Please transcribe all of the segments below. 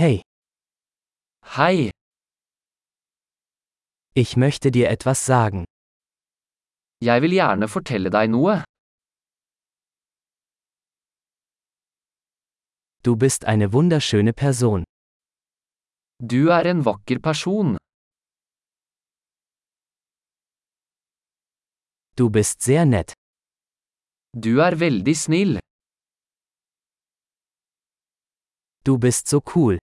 Hey, Hei, ich möchte dir etwas sagen. jeg vil gjerne fortelle deg noe. Du bist eine wunderschöne Person. Du er en vakker person. Du bist sehr nett. Du er veldig snill. Du bist so cool.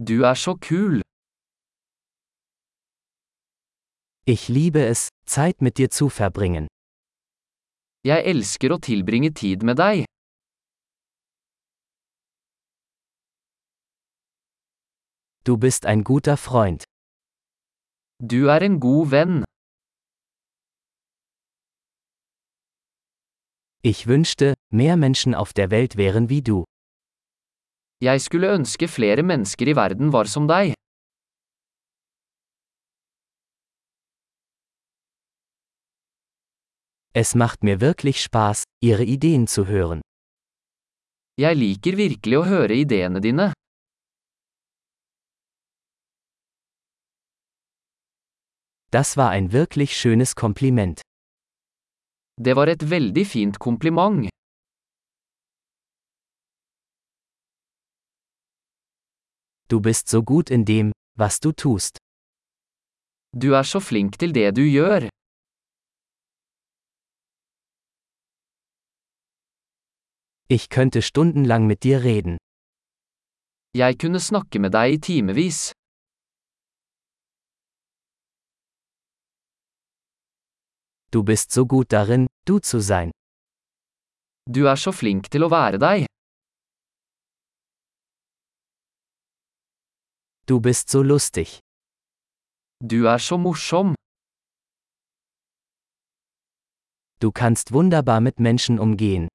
Du er så kul. Ich liebe es, Zeit mit dir zu verbringen. Jeg elsker å tilbringe tid med deg. Du bist ein guter Freund. Du er en god venn. Ich wünschte, mehr Menschen auf der Welt wären wie du. Jeg skulle ønske flere mennesker i verden var som deg. Es macht mir wirklich Spaß, ihre Ideen zu hören. Jeg liker virkelig å høre ideene dine. Das war ein wirklich schönes Kompliment. Det var et veldig fint kompliment. Du bist so gut in dem, was du tust. Du er så flink til det du gjør. Ich könnte stundenlang mit dir reden. Jeg kunne snakke med deg i timevis. Du bist so gut darin, du zu sein. Du er så flink til å være deg. Du bist so lustig. Du er så morsom. Du kannst wunderbar mit Menschen umgehen.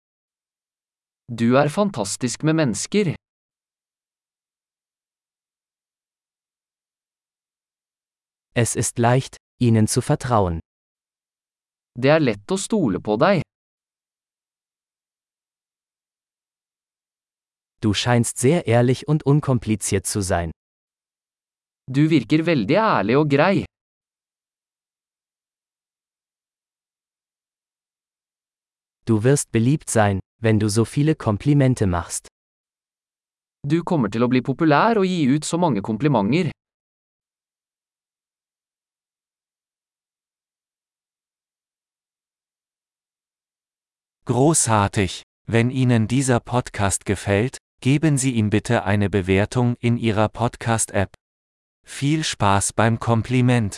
Du er fantastisk med mennesker. Es ist leicht, ihnen zu vertrauen. Det er lett å stole på deg. Du scheinst sehr ehrlich und unkompliziert zu sein. Du virker veldig ærlig og grei. Du wirst beliebt sein, wenn du so viele Komplimente machst. Du kommer til å bli populær og gi ut så mange komplimenter. Großartig! Wenn Ihnen dieser Podcast gefällt, geben Sie ihm bitte eine Bewertung in Ihrer Podcast-App. Viel Spaß beim Kompliment!